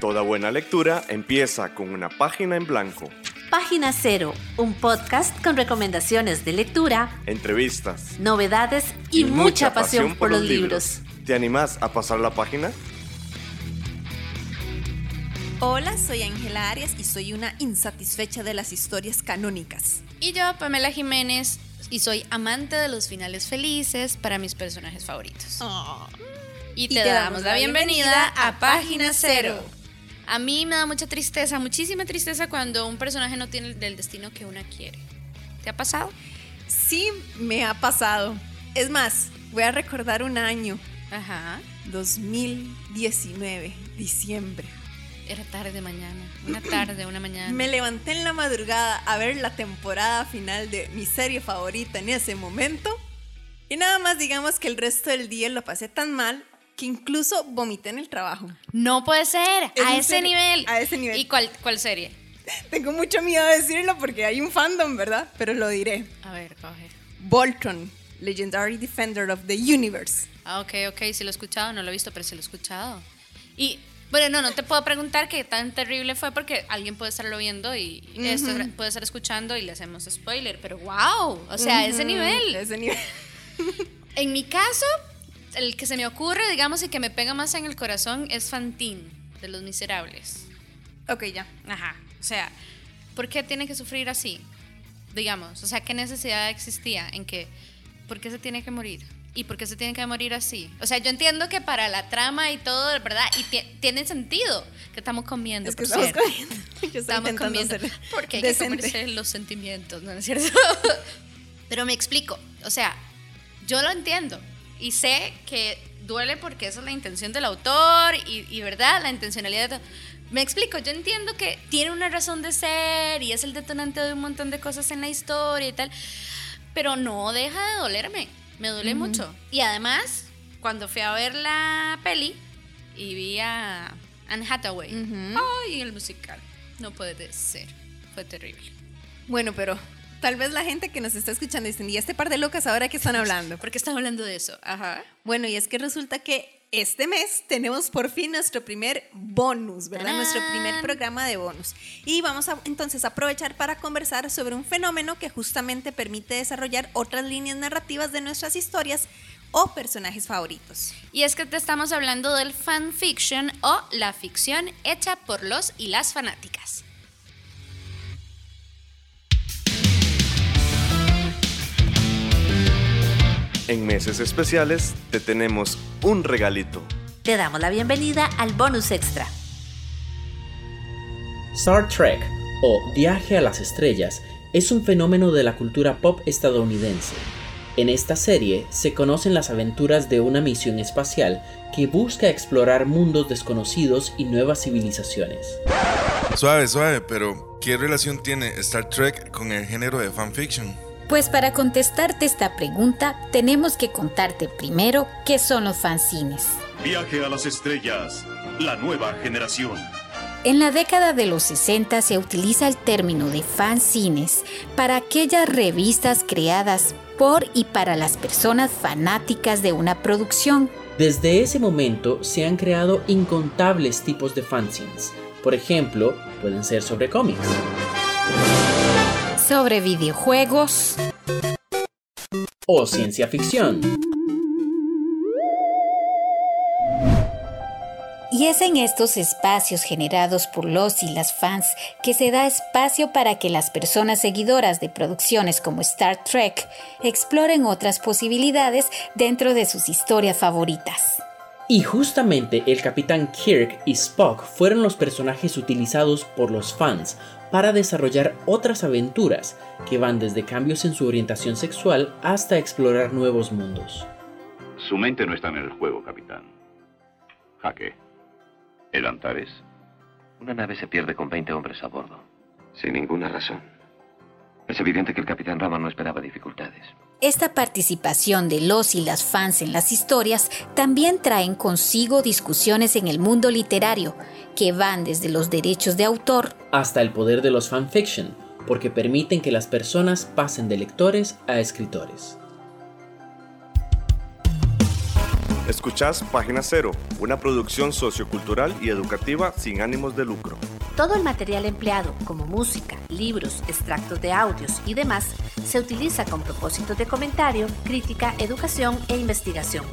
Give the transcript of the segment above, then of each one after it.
Toda buena lectura empieza con una página en blanco. Página Cero, un podcast con recomendaciones de lectura, entrevistas, novedades y, mucha, pasión, por los libros. ¿Te animás a pasar la página? Hola, soy Ángela Arias y soy una insatisfecha de las historias canónicas. Y yo, Pamela Jiménez, y soy amante de los finales felices para mis personajes favoritos. Oh. Y te, damos la bienvenida a Página Cero. A mí me da mucha tristeza, muchísima tristeza cuando un personaje no tiene el destino que una quiere. ¿Te ha pasado? Sí, me ha pasado. Es más, voy a recordar un año. Ajá. 2019, diciembre. Era tarde mañana, una tarde, una mañana. Me levanté en la madrugada a ver la temporada final de mi serie favorita en ese momento. Y nada más digamos que el resto del día lo pasé tan mal que incluso vomité en el trabajo. No puede ser, a ese nivel. A ese nivel. ¿Y cuál, cuál serie? Tengo mucho miedo de decirlo porque hay un fandom, ¿verdad? Pero lo diré. A ver, coge. Voltron, Legendary Defender of the Universe. Ah, ok, ok, sí lo he escuchado, no lo he visto, pero sí lo he escuchado. Y bueno, no, no te puedo preguntar qué tan terrible fue porque alguien puede estarlo viendo y esto puede estar escuchando y le hacemos spoiler, pero wow, o sea, ese nivel. Ese nivel. en mi caso, el que se me ocurre, digamos, y que me pega más en el corazón es Fantine, de Los Miserables. Ok, ya. Ajá, o sea, ¿por qué tiene que sufrir así? Digamos, o sea, ¿qué necesidad existía en que, ¿por qué se tiene que morir? ¿Y por qué se tiene que morir así? O sea, yo entiendo que para la trama y todo, ¿verdad? Y tiene sentido que estamos comiendo. Es que estamos comiendo. Yo estamos comiendo. Porque hay decente. que comerse los sentimientos, ¿no es cierto? Pero me explico. O sea, yo lo entiendo. Y sé que duele porque esa es la intención del autor y, y ¿verdad? La intencionalidad de me explico, yo entiendo que tiene una razón de ser y es el detonante de un montón de cosas en la historia y tal, pero no deja de dolerme me duele mucho. Y además, cuando fui a ver la peli y vi a Anne Hathaway, ¡ay! el musical. No puede ser. Fue terrible. Bueno, pero tal vez la gente que nos está escuchando dicen, ¿y este par de locas ahora qué están hablando? ¿Por qué están hablando de eso? Ajá. Bueno, y es que resulta que este mes tenemos por fin nuestro primer bonus, ¿verdad? Nuestro primer programa de bonus. Y vamos a entonces aprovechar para conversar sobre un fenómeno que justamente permite desarrollar otras líneas narrativas de nuestras historias o personajes favoritos. Y es que te estamos hablando del fanfiction o la ficción hecha por los y las fanáticas. En meses especiales te tenemos un regalito. Te damos la bienvenida al bonus extra. Star Trek o Viaje a las Estrellas es un fenómeno de la cultura pop estadounidense. En esta serie se conocen las aventuras de una misión espacial que busca explorar mundos desconocidos y nuevas civilizaciones. Suave, suave, pero ¿qué relación tiene Star Trek con el género de fanfiction? Pues para contestarte esta pregunta, tenemos que contarte primero qué son los fanzines. Viaje a las estrellas, la nueva generación. En la década de los 60 se utiliza el término de fanzines para aquellas revistas creadas por y para las personas fanáticas de una producción. Desde ese momento se han creado incontables tipos de fanzines. Por ejemplo, pueden ser sobre cómics sobre videojuegos o ciencia ficción. Y es en estos espacios generados por los y las fans que se da espacio para que las personas seguidoras de producciones como Star Trek exploren otras posibilidades dentro de sus historias favoritas. Y justamente el capitán Kirk y Spock fueron los personajes utilizados por los fans para desarrollar otras aventuras que van desde cambios en su orientación sexual hasta explorar nuevos mundos. Su mente no está en el juego, capitán. Jaque. ¿El Antares? Una nave se pierde con 20 hombres a bordo. Sin ninguna razón. Es evidente que el capitán Rama no esperaba dificultades. Esta participación de los y las fans en las historias también traen consigo discusiones en el mundo literario, que van desde los derechos de autor hasta el poder de los fanfiction, porque permiten que las personas pasen de lectores a escritores. Escuchás Página Cero, una producción sociocultural y educativa sin ánimos de lucro. Todo el material empleado, como música, libros, extractos de audios y demás, se utiliza con propósitos de comentario, crítica, educación e investigación.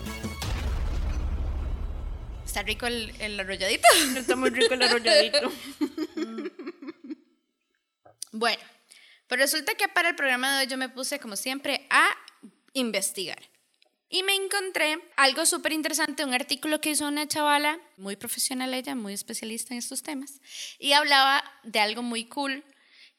¿Está rico el, el arrolladito? Está muy rico el arrolladito. bueno, pues resulta que para el programa de hoy yo me puse, como siempre, a investigar. Y me encontré algo súper interesante, un artículo que hizo una chavala, muy profesional ella, muy especialista en estos temas, y hablaba de algo muy cool,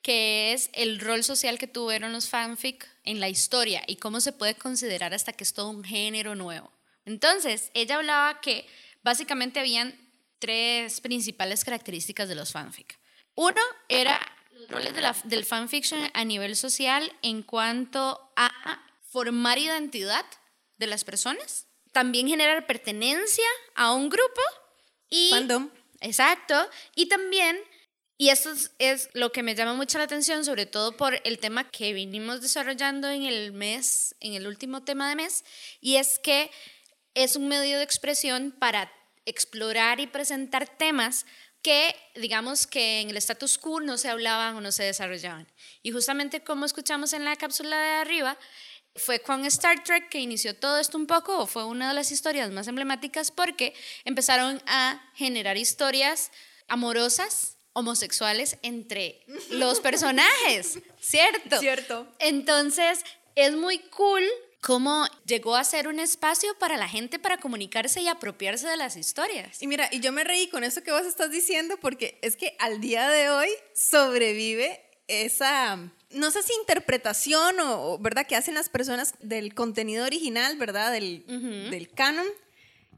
que es el rol social que tuvieron los fanfic en la historia y cómo se puede considerar hasta que es todo un género nuevo. Entonces, ella hablaba que básicamente habían tres principales características de los fanfic. Uno era los roles del fanfiction a nivel social en cuanto a formar identidad de las personas, también generar pertenencia a un grupo y... Fandom. Exacto. Y también, y esto es, lo que me llama mucho la atención, sobre todo por el tema que vinimos desarrollando en el mes, en el último tema de mes, y es que es un medio de expresión para explorar y presentar temas que digamos que en el status quo no se hablaban o no se desarrollaban. Y justamente como escuchamos en la cápsula de arriba, fue con Star Trek que inició todo esto un poco, o fue una de las historias más emblemáticas porque empezaron a generar historias amorosas, homosexuales entre los personajes, ¿cierto? Cierto. Entonces, es muy cool cómo llegó a ser un espacio para la gente para comunicarse y apropiarse de las historias. Y mira, y yo me reí con eso que vos estás diciendo porque es que al día de hoy sobrevive esa no sé si interpretación o, ¿verdad? Que hacen las personas del contenido original, ¿verdad? Del, del canon,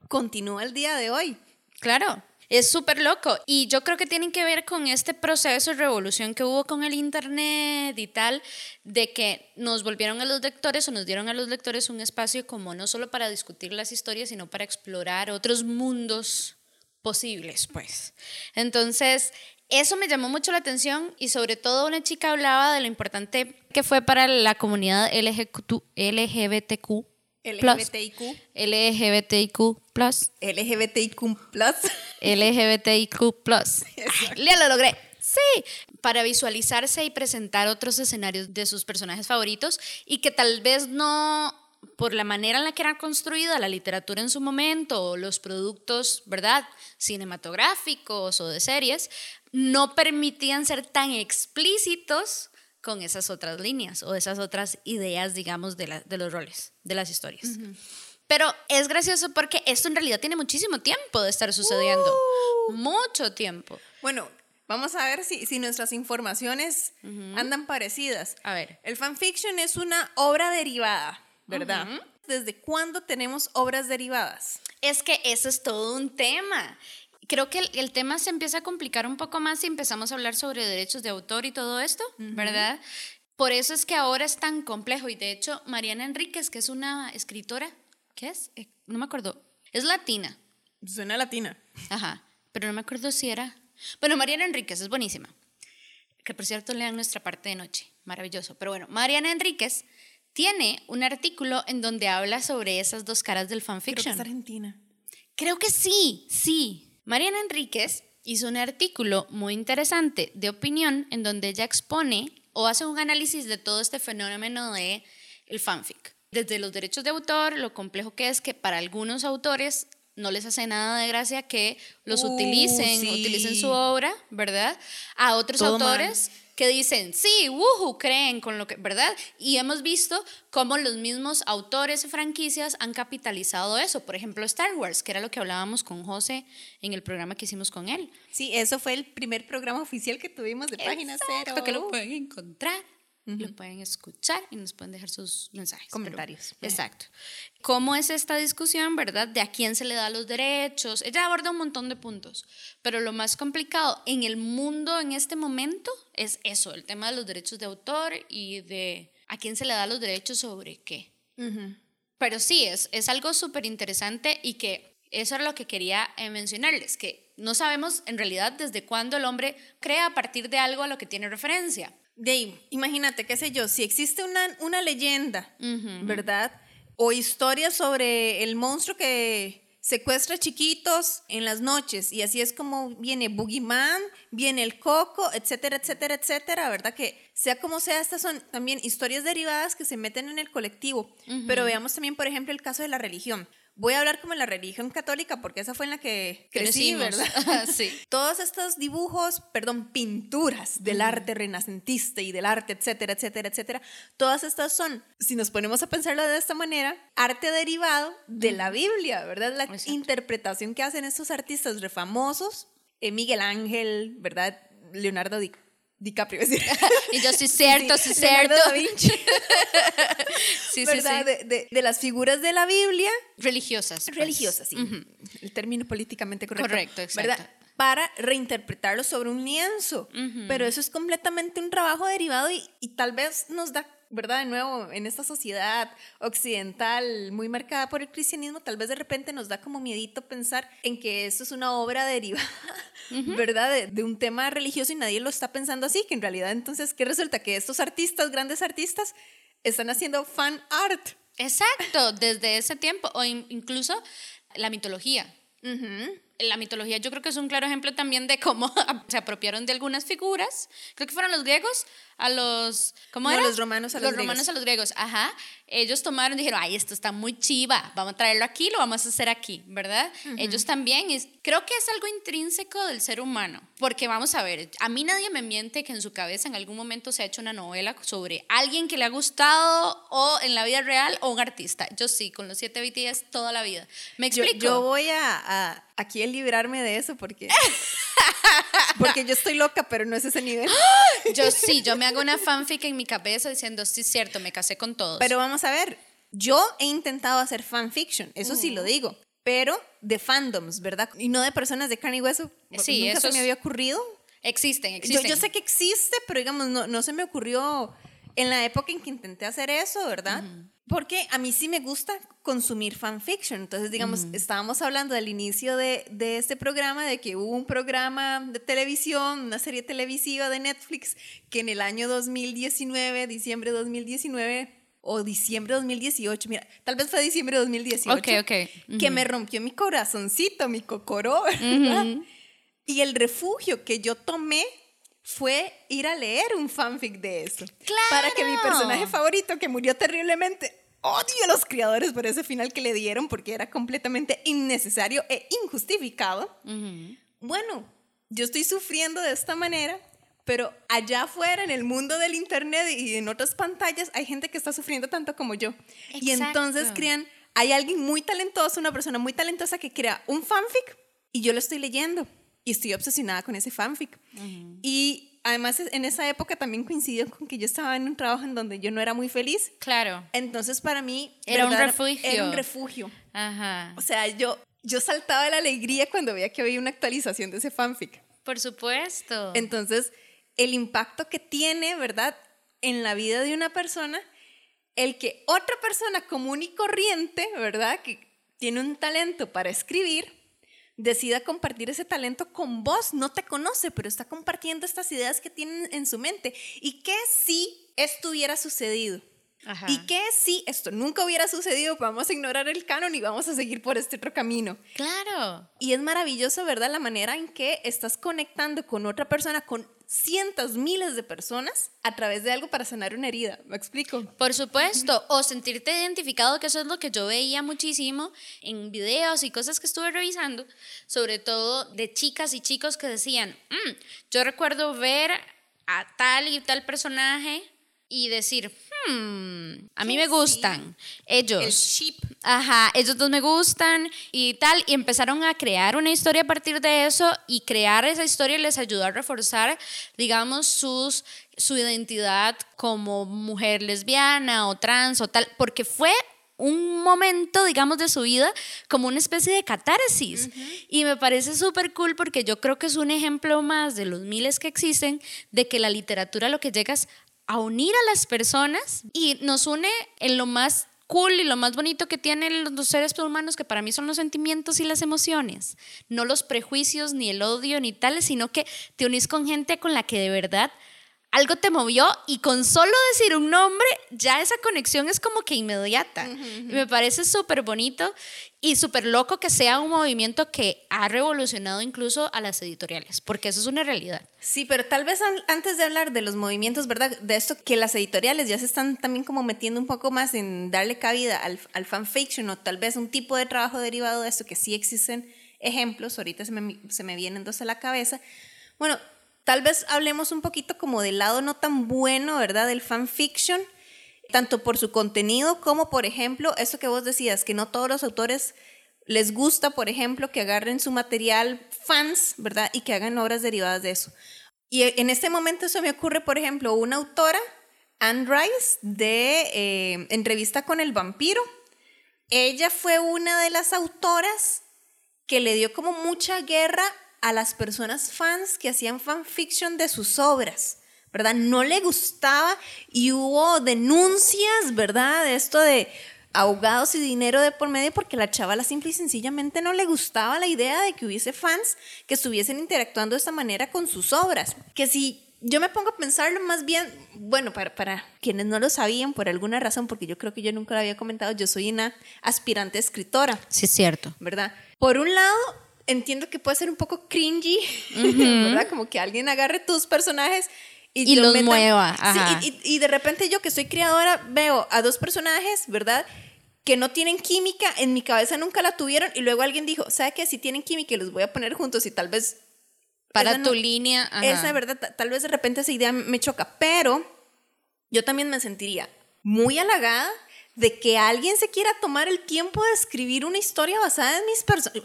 continúa el día de hoy. Claro. Es súper loco. Y yo creo que tienen que ver con este proceso de revolución que hubo con el Internet y tal, de que nos volvieron a los lectores o nos dieron a los lectores un espacio como no solo para discutir las historias, sino para explorar otros mundos posibles, pues. Entonces, eso me llamó mucho la atención y sobre todo una chica hablaba de lo importante que fue para la comunidad LGBTQ. LGBTIQ. LGBTIQ plus. LGBTIQ plus. LGBTIQ plus. Ya lo logré. Sí, para visualizarse y presentar otros escenarios de sus personajes favoritos y que tal vez no por la manera en la que era construida la literatura en su momento, o los productos, ¿verdad?, cinematográficos o de series, no permitían ser tan explícitos con esas otras líneas o esas otras ideas, digamos, de, de los roles, de las historias. Pero es gracioso porque esto en realidad tiene muchísimo tiempo de estar sucediendo. Uh. Mucho tiempo. Bueno, vamos a ver si, si nuestras informaciones andan parecidas. A ver. El fanfiction es una obra derivada ¿verdad? ¿Desde cuándo tenemos obras derivadas? Es que eso es todo un tema. Creo que el, tema se empieza a complicar un poco más si empezamos a hablar sobre derechos de autor y todo esto, ¿verdad? Por eso es que ahora es tan complejo. Y de hecho, Mariana Enríquez, que es una escritora, ¿qué es? Eh, no me acuerdo. Es latina. Suena latina. Ajá. Pero no me acuerdo si era. Bueno, Mariana Enríquez es buenísima. Que por cierto lean nuestra parte de noche. Maravilloso. Pero bueno, Mariana Enríquez tiene un artículo en donde habla sobre esas dos caras del fanfiction. Creo que es Argentina. Creo que sí, sí. Mariana Enríquez hizo un artículo muy interesante de opinión en donde ella expone o hace un análisis de todo este fenómeno de el fanfic. Desde los derechos de autor, lo complejo que es que para algunos autores no les hace nada de gracia que los uh, utilicen, utilicen su obra, ¿verdad? A otros autores que dicen, sí, wuhu, creen con lo que, ¿verdad? Y hemos visto cómo los mismos autores y franquicias han capitalizado eso. Por ejemplo, Star Wars, que era lo que hablábamos con José en el programa que hicimos con él. Sí, eso fue el primer programa oficial que tuvimos de Página Cero. que lo pueden encontrar lo pueden escuchar y nos pueden dejar sus mensajes. Comentarios. exacto. ¿Cómo es esta discusión, verdad? De a quién se le da los derechos. Ella aborda un montón de puntos, pero lo más complicado en el mundo en este momento es eso, el tema de los derechos de autor y de a quién se le da los derechos sobre qué. Pero sí, es, es algo súper interesante y que eso era lo que quería eh, mencionarles, que no sabemos en realidad desde cuándo el hombre crea a partir de algo a lo que tiene referencia. Dave, imagínate, qué sé yo, si existe una, una leyenda, ¿verdad? O historias sobre el monstruo que secuestra chiquitos en las noches y así es como viene Boogeyman, viene el Coco, etcétera, etcétera, etcétera, ¿verdad? Que sea como sea, estas son también historias derivadas que se meten en el colectivo. Pero veamos también, por ejemplo, el caso de la religión voy a hablar como la religión católica porque esa fue en la que crecí, ¿verdad? sí. Todos estos dibujos, perdón, pinturas del arte renacentista y del arte, etcétera, etcétera, etcétera, todas estas son, si nos ponemos a pensarlo de esta manera, arte derivado de la Biblia, ¿verdad? La interpretación que hacen estos artistas refamosos, eh, Miguel Ángel, ¿verdad? Leonardo DiCaprio DiCaprio, es decir. y yo sí cierto, sí, cierto. Da Vinci. sí, ¿verdad? Sí, de, de, las figuras de la Biblia. Religiosas. Pues. Religiosas, sí. El término políticamente correcto. Correcto, exacto. ¿verdad? Para reinterpretarlo sobre un lienzo. Pero eso es completamente un trabajo derivado y, y tal vez nos da ¿verdad? De nuevo, en esta sociedad occidental muy marcada por el cristianismo, tal vez de repente nos da como miedito pensar en que esto es una obra derivada, ¿verdad? De, un tema religioso y nadie lo está pensando así, que en realidad entonces, ¿qué resulta? Que estos artistas, grandes artistas, están haciendo fan art. Exacto, desde ese tiempo, o incluso la mitología la mitología yo creo que es un claro ejemplo también de cómo se apropiaron de algunas figuras. Creo que fueron los griegos a los... ¿Cómo no, los romanos a los, los romanos a los griegos, ajá. Ellos tomaron dijeron, ay, esto está muy chiva, vamos a traerlo aquí, lo vamos a hacer aquí, ¿verdad? Ellos también, es, creo que es algo intrínseco del ser humano, porque vamos a ver, a mí nadie me miente que en su cabeza en algún momento se ha hecho una novela sobre alguien que le ha gustado o en la vida real o un artista. Yo sí, con los siete BTS toda la vida. ¿Me explico? Yo, voy a, a aquí librarme de eso porque, porque yo estoy loca, pero no es ese nivel. Yo sí, yo me hago una fanfic en mi cabeza diciendo, sí, es cierto, me casé con todos. Pero vamos a ver, yo he intentado hacer fanfiction, eso sí lo digo, pero de fandoms, ¿verdad? Y no de personas de carne y hueso. Sí, nunca eso se me había ocurrido. Existen, existen. Yo, sé que existe, pero digamos, no, no se me ocurrió en la época en que intenté hacer eso, ¿verdad? Porque a mí sí me gusta consumir fanfiction. Entonces, digamos, estábamos hablando del inicio de, de, este programa, de que hubo un programa de televisión, una serie televisiva de Netflix, que en el año 2019, diciembre de 2019, o diciembre de 2018, mira, tal vez fue diciembre de 2018, okay, okay. que me rompió mi corazoncito, mi cocoró, ¿verdad? Y el refugio que yo tomé fue ir a leer un fanfic de eso. Claro. Para que mi personaje favorito, que murió terriblemente, odio a los creadores por ese final que le dieron porque era completamente innecesario e injustificado. Bueno, yo estoy sufriendo de esta manera, pero allá afuera, en el mundo del Internet y en otras pantallas, hay gente que está sufriendo tanto como yo. Y entonces crean, hay alguien muy talentoso, una persona muy talentosa que crea un fanfic y yo lo estoy leyendo y estoy obsesionada con ese fanfic. Y además en esa época también coincidió con que yo estaba en un trabajo en donde yo no era muy feliz. Claro. Entonces para mí era un refugio. Era un refugio. Ajá. O sea, yo, yo saltaba de la alegría cuando veía que había una actualización de ese fanfic. Por supuesto. Entonces, el impacto que tiene, ¿verdad? En la vida de una persona, el que otra persona común y corriente, ¿verdad? Que tiene un talento para escribir, decida compartir ese talento con vos, no te conoce, pero está compartiendo estas ideas que tienen en su mente. ¿Y qué si esto hubiera sucedido? ¿Y qué si esto nunca hubiera sucedido? Vamos a ignorar el canon y vamos a seguir por este otro camino. Claro. Y es maravilloso, ¿verdad? La manera en que estás conectando con otra persona, con cientos, miles de personas a través de algo para sanar una herida. ¿Me explico? Por supuesto. O sentirte identificado, que eso es lo que yo veía muchísimo en videos y cosas que estuve revisando, sobre todo de chicas y chicos que decían, mm, yo recuerdo ver a tal y tal personaje y decir, hmm, a mí me gustan ellos. El ship. Ajá, ellos dos me gustan y tal. Y empezaron a crear una historia a partir de eso y crear esa historia les ayudó a reforzar, digamos, sus, su identidad como mujer lesbiana o trans o tal, porque fue un momento, digamos, de su vida como una especie de catarsis. Y me parece súper cool porque yo creo que es un ejemplo más de los miles que existen de que la literatura lo que llega es a unir a las personas y nos une en lo más cool y lo más bonito que tienen los seres humanos, que para mí son los sentimientos y las emociones, no los prejuicios, ni el odio, ni tales, sino que te unís con gente con la que de verdad algo te movió y con solo decir un nombre, ya esa conexión es como que inmediata. Y me parece súper bonito y súper loco que sea un movimiento que ha revolucionado incluso a las editoriales, porque eso es una realidad. Sí, pero tal vez antes de hablar de los movimientos, ¿verdad? De esto que las editoriales ya se están también como metiendo un poco más en darle cabida al, al fanfiction o tal vez un tipo de trabajo derivado de esto, que sí existen ejemplos, ahorita se me, se me vienen dos a la cabeza. Bueno, tal vez hablemos un poquito como del lado no tan bueno, ¿verdad? Del fanfiction, tanto por su contenido como, por ejemplo, eso que vos decías, que no todos los autores les gusta, por ejemplo, que agarren su material fans, ¿verdad? Y que hagan obras derivadas de eso. Y en este momento se me ocurre, por ejemplo, una autora, Anne Rice, de eh, Entrevista con el vampiro. Ella fue una de las autoras que le dio como mucha guerra a las personas fans que hacían fanfiction de sus obras, ¿verdad? No le gustaba y hubo denuncias, ¿verdad? De esto de ahogados y dinero de por medio porque la chavala simple y sencillamente no le gustaba la idea de que hubiese fans que estuviesen interactuando de esta manera con sus obras. Que si yo me pongo a pensarlo más bien, bueno, para, para quienes no lo sabían por alguna razón, porque yo creo que yo nunca lo había comentado, yo soy una aspirante escritora. Sí, es cierto. ¿Verdad? Por un lado, entiendo que puede ser un poco cringy, ¿verdad? Como que alguien agarre tus personajes y, los mueva. Sí, y, de repente yo que soy creadora veo a dos personajes, ¿verdad? Que no tienen química, en mi cabeza nunca la tuvieron y luego alguien dijo, ¿sabe qué? Si tienen química los voy a poner juntos y tal vez... Para tu línea. Esa, ¿verdad? Tal vez de repente esa idea me choca, pero yo también me sentiría muy halagada de que alguien se quiera tomar el tiempo de escribir una historia basada en mis personas.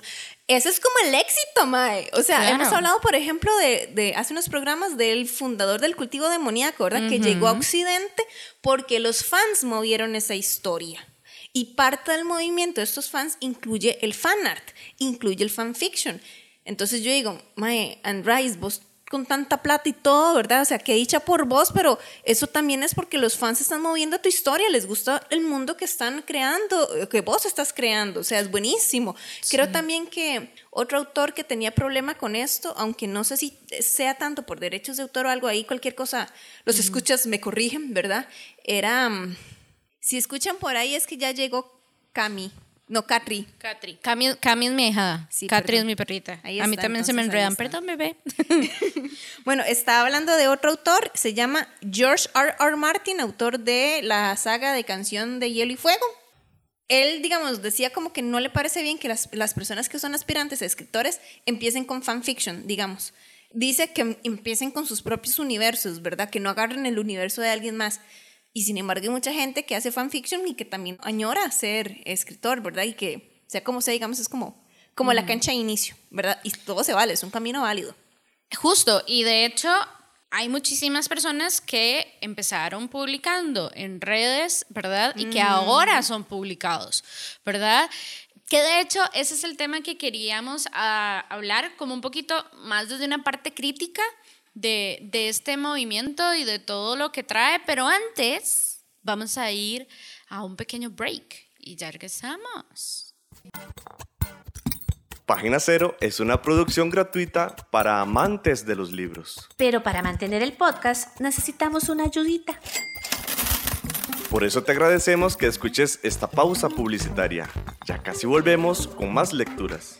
Ese es como el éxito, Mae. O sea, hemos hablado, por ejemplo, de, hace unos programas del fundador del cultivo demoníaco, ¿verdad? Que llegó a Occidente porque los fans movieron esa historia. Y parte del movimiento de estos fans incluye el fan art, incluye el fanfiction. Entonces yo digo, Mae, and Rice, vos con tanta plata y todo, ¿verdad? O sea, que dicha por vos, pero eso también es porque los fans están moviendo tu historia, les gusta el mundo que están creando, que vos estás creando, o sea, es buenísimo. Creo también que otro autor que tenía problema con esto, aunque no sé si sea tanto por derechos de autor o algo ahí, cualquier cosa, los escuchas me corrigen, ¿verdad? Era, mm, si escuchan por ahí es que ya llegó Cami. No, Catri. Catri. Cami, Cami es mi hija. Sí, Catri es mi perrita. a mí también se me enredan. Perdón, bebé. bueno, está hablando de otro autor. Se llama George R. R. Martin, autor de la saga de canción de Hielo y Fuego. Él, digamos, decía como que no le parece bien que las, las personas que son aspirantes a escritores empiecen con fanfiction, digamos. Dice que empiecen con sus propios universos, ¿verdad? Que no agarren el universo de alguien más. Y sin embargo hay mucha gente que hace fanfiction y que también añora ser escritor, ¿verdad? Y que, sea como sea, digamos, es como, como la cancha de inicio, ¿verdad? Y todo se vale, es un camino válido. Justo, y de hecho hay muchísimas personas que empezaron publicando en redes, ¿verdad? Y que ahora son publicados, ¿verdad? Que de hecho ese es el tema que queríamos ah, hablar como un poquito más desde una parte crítica de, de este movimiento y de todo lo que trae, pero antes vamos a ir a un pequeño break y ya regresamos. Página Cero es una producción gratuita para amantes de los libros. Pero para mantener el podcast necesitamos una ayudita. Por eso te agradecemos que escuches esta pausa publicitaria. Ya casi volvemos con más lecturas.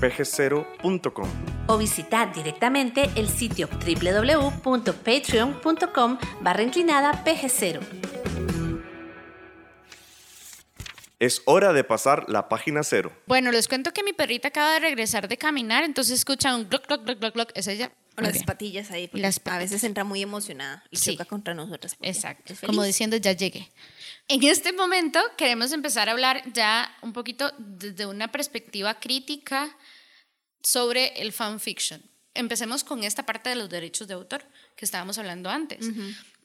pg0.com o visitar directamente el sitio www.patreon.com barra inclinada pg0. Es hora de pasar la página cero. Bueno, les cuento que mi perrita acaba de regresar de caminar, entonces escucha un glock, glock, glock, glock, Es ella. Las patillas ahí, las a veces entra muy emocionada y sí. choca contra nosotras. Exacto, como diciendo ya llegué. En este momento queremos empezar a hablar ya un poquito desde una perspectiva crítica sobre el fanfiction. Empecemos con esta parte de los derechos de autor que estábamos hablando antes.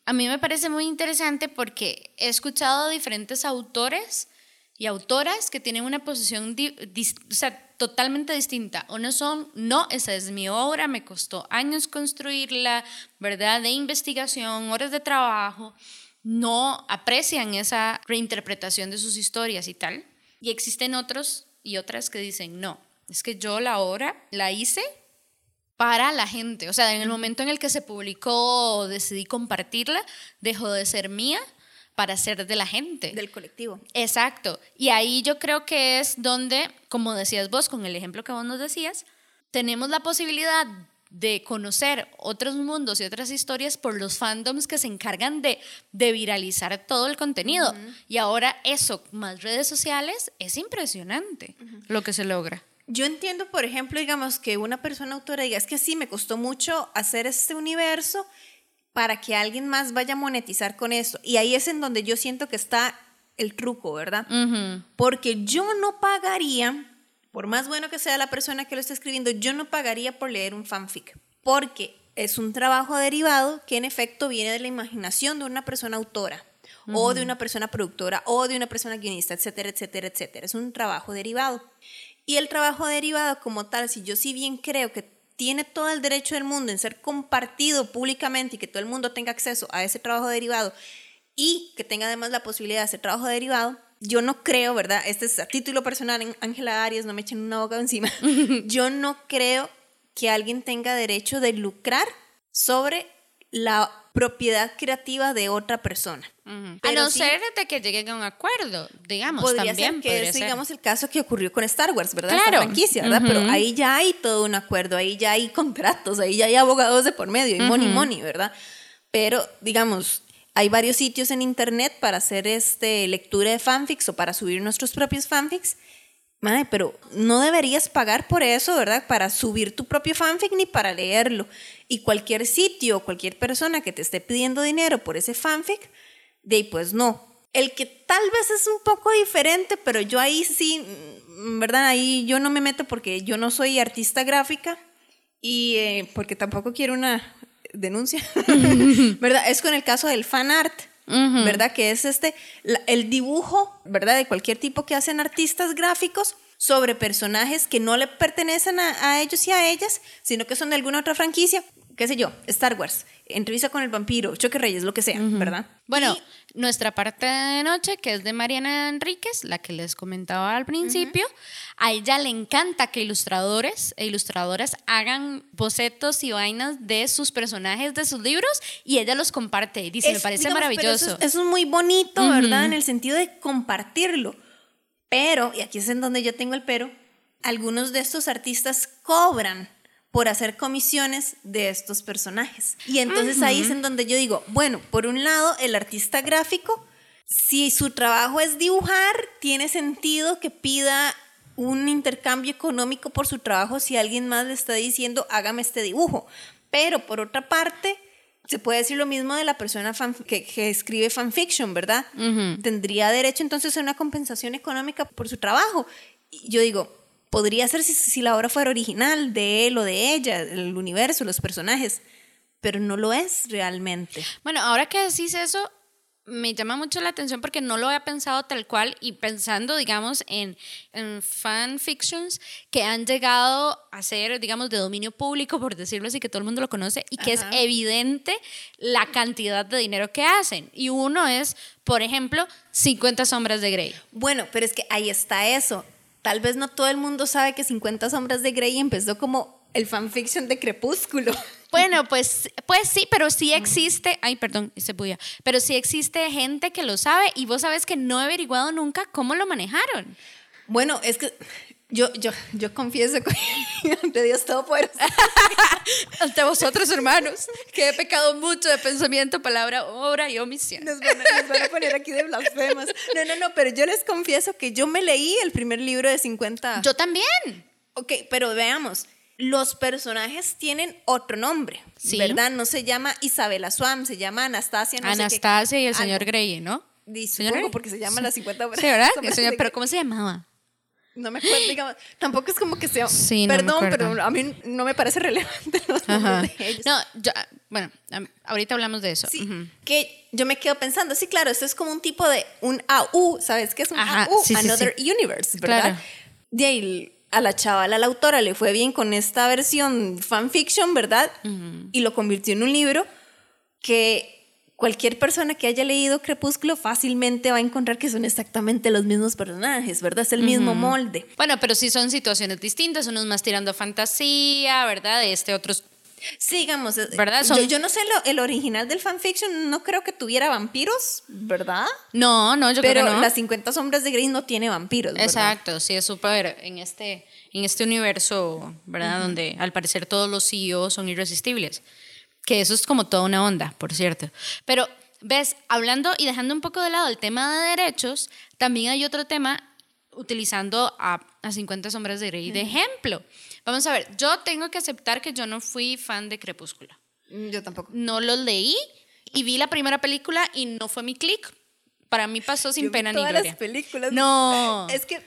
a mí me parece muy interesante porque he escuchado a diferentes autores y autoras que tienen una posición o sea, totalmente distinta. no son, no, esa es mi obra, me costó años construirla, ¿verdad? De investigación, horas de trabajo. No aprecian esa reinterpretación de sus historias y tal. Y existen otros y otras que dicen, no, es que yo la obra la hice para la gente. O sea, en el momento en el que se publicó, decidí compartirla, dejó de ser mía para ser de la gente. Del colectivo. Exacto. Y ahí yo creo que es donde, como decías vos, con el ejemplo que vos nos decías, tenemos la posibilidad de conocer otros mundos y otras historias por los fandoms que se encargan de, de viralizar todo el contenido. Y ahora eso, más redes sociales, es impresionante lo que se logra. Yo entiendo, por ejemplo, digamos que una persona autora diga, es que sí, me costó mucho hacer este universo para que alguien más vaya a monetizar con esto. Y ahí es en donde yo siento que está el truco, ¿verdad? Porque yo no pagaría, por más bueno que sea la persona que lo está escribiendo, yo no pagaría por leer un fanfic. Porque es un trabajo derivado que en efecto viene de la imaginación de una persona autora. o de una persona productora, o de una persona guionista, etcétera, etcétera, etcétera. Es un trabajo derivado. Y el trabajo derivado como tal, si yo sí bien creo que tiene todo el derecho del mundo en ser compartido públicamente y que todo el mundo tenga acceso a ese trabajo derivado y que tenga además la posibilidad de hacer trabajo derivado, yo no creo, ¿verdad? Este es a título personal, Ángela Arias, no me echen una boca encima. yo no creo que alguien tenga derecho de lucrar sobre la propiedad creativa de otra persona. A no ser de que lleguen a un acuerdo, digamos, podría también. Ser que es, digamos, el caso que ocurrió con Star Wars, ¿verdad? Claro. franquicia, ¿verdad? Pero ahí ya hay todo un acuerdo, ahí ya hay contratos, ahí ya hay abogados de por medio, y money, money, ¿verdad? Pero, digamos, hay varios sitios en internet para hacer este, lectura de fanfics o para subir nuestros propios fanfics Madre, pero no deberías pagar por eso, ¿verdad? Para subir tu propio fanfic ni para leerlo. Y cualquier sitio, cualquier persona que te esté pidiendo dinero por ese fanfic, de ahí pues no. El que tal vez es un poco diferente, pero yo ahí sí, ¿verdad? Ahí yo no me meto porque yo no soy artista gráfica y eh, porque tampoco quiero una denuncia, ¿verdad? Es con el caso del fan art. ¿verdad? Que es este, el dibujo, ¿verdad? De cualquier tipo que hacen artistas gráficos sobre personajes que no le pertenecen a, ellos y a ellas, sino que son de alguna otra franquicia, qué sé yo, Star Wars, Entrevista con el vampiro, Choque Reyes, lo que sea, ¿verdad? Bueno, nuestra parte de noche, que es de Mariana Enríquez, la que les comentaba al principio, a ella le encanta que ilustradores e ilustradoras hagan bocetos y vainas de sus personajes de sus libros y ella los comparte y dice, me parece maravilloso. Eso es, muy bonito, ¿verdad? En el sentido de compartirlo. Pero, y aquí es en donde yo tengo el pero, algunos de estos artistas cobran por hacer comisiones de estos personajes. Y entonces ahí es en donde yo digo, bueno, por un lado, el artista gráfico, si su trabajo es dibujar, tiene sentido que pida un intercambio económico por su trabajo si alguien más le está diciendo, hágame este dibujo. Pero por otra parte, se puede decir lo mismo de la persona que, escribe fanfiction, ¿verdad? Tendría derecho entonces a una compensación económica por su trabajo. Y yo digo, podría ser si, si la obra fuera original de él o de ella, el universo, los personajes, pero no lo es realmente. Bueno, ahora que decís eso, me llama mucho la atención porque no lo había pensado tal cual y pensando, digamos, en, en fanfictions que han llegado a ser, digamos, de dominio público, por decirlo así, que todo el mundo lo conoce y que es evidente la cantidad de dinero que hacen. Y uno es, por ejemplo, 50 sombras de Grey. Bueno, pero es que ahí está eso. Tal vez no todo el mundo sabe que 50 sombras de Grey empezó como el fanfiction de Crepúsculo. Bueno, pues, pues sí, pero sí existe, ay, perdón, se podía, pero sí existe gente que lo sabe y vos sabes que no he averiguado nunca cómo lo manejaron. Bueno, es que yo, yo, yo confieso ante Dios todo Todopoderoso. ante vosotros, hermanos, que he pecado mucho de pensamiento, palabra, obra y omisión. Nos van, a, nos van a poner aquí de blasfemas. No, no, no, pero yo les confieso que yo me leí el primer libro de 50. Yo también. Ok, pero veamos los personajes tienen otro nombre, ¿verdad? No se llama Isabela Swam, se llama Anastasia. No Anastasia y el señor Grey, ¿no? Supongo porque se llama las 50 Sí, ¿verdad? pero ¿cómo se llamaba? No me acuerdo, digamos, tampoco es como que sea. Sí, perdón, pero a mí no me parece relevante los de ellos. No, yo, Bueno, ahorita hablamos de eso. Sí, que yo me quedo pensando, sí, claro, esto es como un tipo de un AU, ¿sabes qué es un AU? Another Universe, ¿verdad? De ahí a la chavala, a la autora, le fue bien con esta versión fanfiction, ¿verdad? Y lo convirtió en un libro que cualquier persona que haya leído Crepúsculo fácilmente va a encontrar que son exactamente los mismos personajes, ¿verdad? Es el mismo molde. Bueno, pero sí son situaciones distintas, unos más tirando a fantasía, ¿verdad? Este, otros Sí, digamos, eh, ¿verdad? Yo, no sé, el original del fanfiction no creo que tuviera vampiros, ¿verdad? No, no, yo creo que no. las 50 sombras de Grey no tiene vampiros, ¿verdad? Exacto, sí, es súper en este, en este universo, ¿verdad? Donde al parecer todos los CEOs son irresistibles. Que eso es como toda una onda, por cierto. Pero, ves, hablando y dejando un poco de lado el tema de derechos, también hay otro tema utilizando a, a 50 sombras de Grey de ejemplo. Vamos a ver, yo tengo que aceptar que yo no fui fan de Crepúsculo. Mm, yo tampoco. No lo leí y vi la primera película y no fue mi click. Para mí pasó sin pena ni gloria. las películas. No. Es que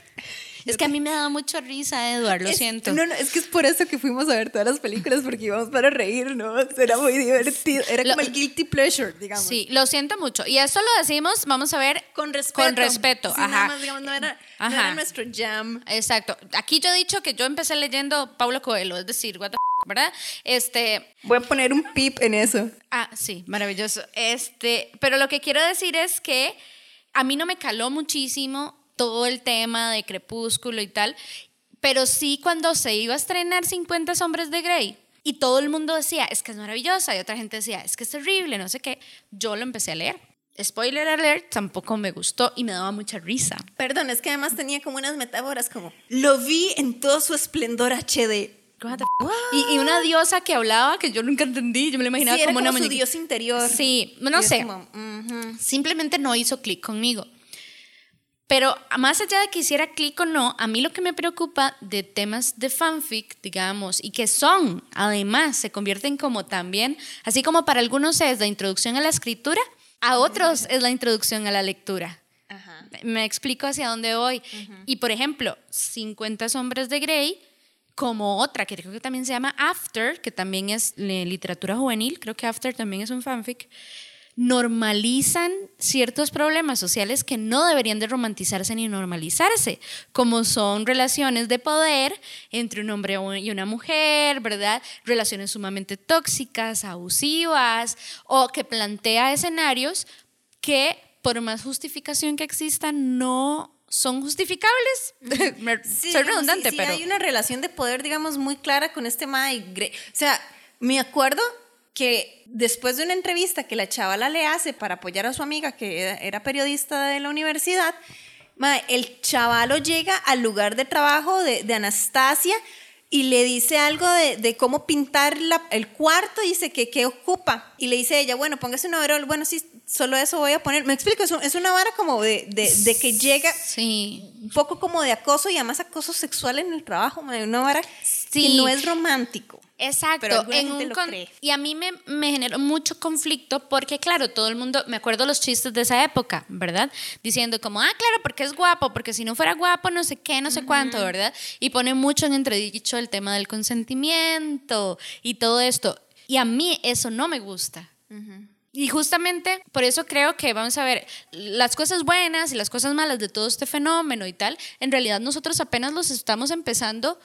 es que a mí me dado mucha risa, Eduardo, lo siento. No, no, es que es por eso que fuimos a ver todas las películas, porque íbamos para reír, ¿no? Era muy divertido. Era como el guilty pleasure, digamos. Sí, lo siento mucho. Y eso lo decimos, vamos a ver. Con respeto. Con respeto, ajá. Nada más, digamos, no era, no era, nuestro jam. Exacto. Aquí yo he dicho que yo empecé leyendo Paulo Coelho, es decir, what the ¿verdad? Este. Voy a poner un pip en eso. Ah, sí, maravilloso. Este, pero lo que quiero decir es que a mí no me caló muchísimo todo el tema de Crepúsculo y tal, pero sí cuando se iba a estrenar 50 Hombres de Grey y todo el mundo decía, es que es maravillosa, y otra gente decía, es que es terrible, no sé qué, yo lo empecé a leer. Spoiler alert, tampoco me gustó y me daba mucha risa. Perdón, es que además tenía como unas metáforas como, lo vi en todo su esplendor HD. Y, y, una diosa que hablaba que yo nunca entendí, yo me lo imaginaba como, una su dios interior. Sí, no sé. Simplemente no hizo clic conmigo. Pero más allá de que hiciera clic o no, a mí lo que me preocupa de temas de fanfic, digamos, y que son, además, se convierten como también, así como para algunos es la introducción a la escritura, a otros es la introducción a la lectura. Me explico hacia dónde voy. Y por ejemplo, 50 sombras de Grey, como otra que creo que también se llama After, que también es literatura juvenil, creo que After también es un fanfic normalizan ciertos problemas sociales que no deberían de romantizarse ni normalizarse, como son relaciones de poder entre un hombre y una mujer, ¿verdad? Relaciones sumamente tóxicas, abusivas, o que plantea escenarios que por más justificación que existan no son justificables. Soy redundante, sí, pero hay una relación de poder, digamos, muy clara con este tema. O sea, me acuerdo que después de una entrevista que la chavala le hace para apoyar a su amiga que era periodista de la universidad, el chavalo llega al lugar de trabajo de, Anastasia y le dice algo de, cómo pintar el cuarto, dice que qué ocupa. Y le dice ella, bueno, póngase un overol, bueno, sí, solo eso voy a poner. Me explico, es, una vara como de, que llega sí. un poco como de acoso y además acoso sexual en el trabajo, una vara que no es romántico. Exacto, en un y a mí me, me, generó mucho conflicto porque, claro, todo el mundo, me acuerdo los chistes de esa época, ¿verdad? Diciendo como, ah, claro, porque es guapo, porque si no fuera guapo, no sé qué, no sé cuánto, ¿verdad? Y pone mucho en entredicho el tema del consentimiento y todo esto. Y a mí eso no me gusta. Y justamente por eso creo que vamos a ver las cosas buenas y las cosas malas de todo este fenómeno y tal, en realidad nosotros apenas los estamos empezando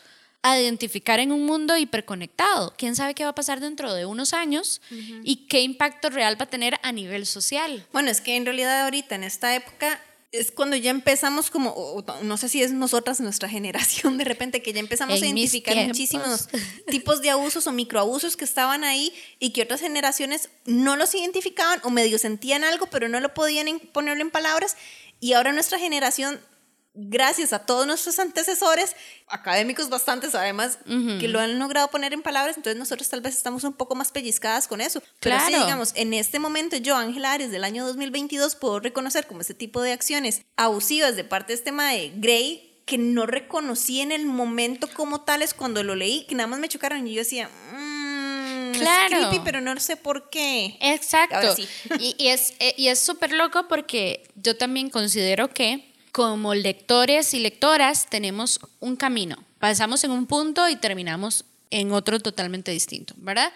a identificar en un mundo hiperconectado. ¿Quién sabe qué va a pasar dentro de unos años y qué impacto real va a tener a nivel social? Bueno, es que en realidad ahorita, en esta época, es cuando ya empezamos como, no sé si es nosotras, nuestra generación, de repente, que ya empezamos a identificar muchísimos tipos de abusos o microabusos que estaban ahí y que otras generaciones no los identificaban o medio sentían algo, pero no lo podían ponerlo en palabras. Y ahora nuestra generación gracias a todos nuestros antecesores, académicos bastantes además, que lo han logrado poner en palabras, entonces nosotros tal vez estamos un poco más pellizcadas con eso. Pero sí, digamos, en este momento yo, Ángela Ares, del año 2022, puedo reconocer como ese tipo de acciones abusivas de parte de este mae Gray, que no reconocí en el momento como tales cuando lo leí, que nada más me chocaron y yo decía... Mm, claro. Es creepy, pero no sé por qué. Exacto. Y, y, es eh, y es súper loco porque yo también considero que como lectores y lectoras tenemos un camino. Pasamos en un punto y terminamos en otro totalmente distinto, ¿verdad?